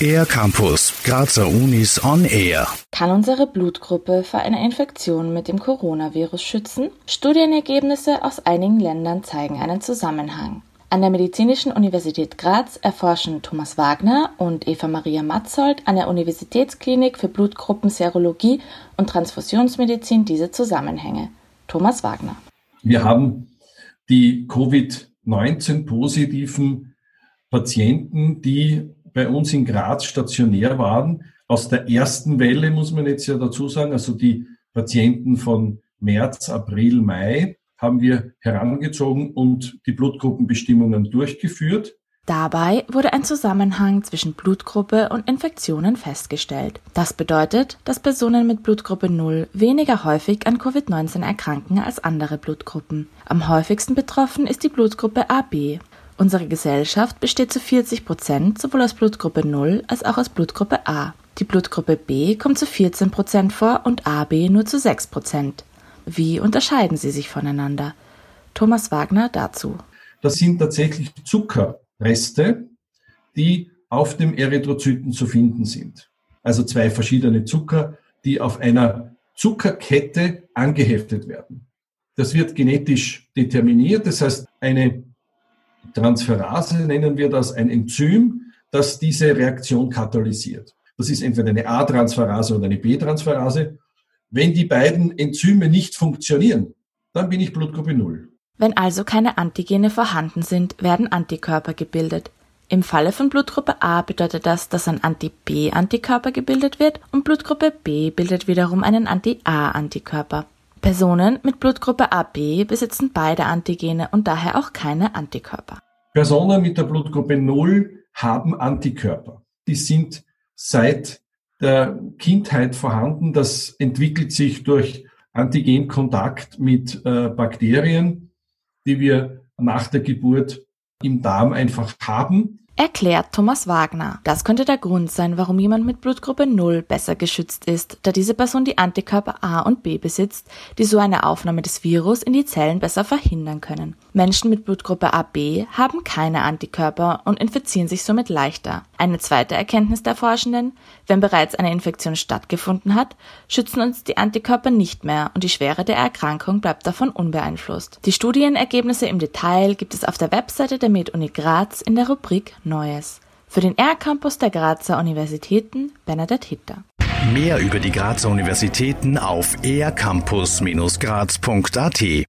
Air Campus, Grazer Unis on Air. Kann unsere Blutgruppe vor einer Infektion mit dem Coronavirus schützen? Studienergebnisse aus einigen Ländern zeigen einen Zusammenhang. An der Medizinischen Universität Graz erforschen Thomas Wagner und Eva Maria Matzold an der Universitätsklinik für Blutgruppenserologie und Transfusionsmedizin diese Zusammenhänge. Thomas Wagner. Wir haben die Covid-19-positiven Patienten, die bei uns in Graz stationär waren, aus der ersten Welle, muss man jetzt ja dazu sagen, also die Patienten von März, April, Mai, haben wir herangezogen und die Blutgruppenbestimmungen durchgeführt. Dabei wurde ein Zusammenhang zwischen Blutgruppe und Infektionen festgestellt. Das bedeutet, dass Personen mit Blutgruppe 0 weniger häufig an Covid-19 erkranken als andere Blutgruppen. Am häufigsten betroffen ist die Blutgruppe AB. Unsere Gesellschaft besteht zu 40 Prozent sowohl aus Blutgruppe 0 als auch aus Blutgruppe A. Die Blutgruppe B kommt zu 14 Prozent vor und AB nur zu 6 Prozent. Wie unterscheiden sie sich voneinander? Thomas Wagner dazu. Das sind tatsächlich Zuckerreste, die auf dem Erythrozyten zu finden sind. Also zwei verschiedene Zucker, die auf einer Zuckerkette angeheftet werden. Das wird genetisch determiniert, das heißt eine Transferase nennen wir das ein Enzym, das diese Reaktion katalysiert. Das ist entweder eine A-Transferase oder eine B-Transferase. Wenn die beiden Enzyme nicht funktionieren, dann bin ich Blutgruppe 0. Wenn also keine Antigene vorhanden sind, werden Antikörper gebildet. Im Falle von Blutgruppe A bedeutet das, dass ein Anti-B-Antikörper gebildet wird und Blutgruppe B bildet wiederum einen Anti-A-Antikörper. Personen mit Blutgruppe AB besitzen beide Antigene und daher auch keine Antikörper. Personen mit der Blutgruppe 0 haben Antikörper. Die sind seit der Kindheit vorhanden. Das entwickelt sich durch Antigenkontakt mit äh, Bakterien, die wir nach der Geburt im Darm einfach haben Erklärt Thomas Wagner. Das könnte der Grund sein, warum jemand mit Blutgruppe 0 besser geschützt ist, da diese Person die Antikörper A und B besitzt, die so eine Aufnahme des Virus in die Zellen besser verhindern können. Menschen mit Blutgruppe AB haben keine Antikörper und infizieren sich somit leichter. Eine zweite Erkenntnis der Forschenden, wenn bereits eine Infektion stattgefunden hat, schützen uns die Antikörper nicht mehr und die Schwere der Erkrankung bleibt davon unbeeinflusst. Die Studienergebnisse im Detail gibt es auf der Webseite der MedUni Graz in der Rubrik Neues. Für den R-Campus der Grazer Universitäten Bernadette Hitter. Mehr über die Grazer Universitäten auf ercampus-graz.at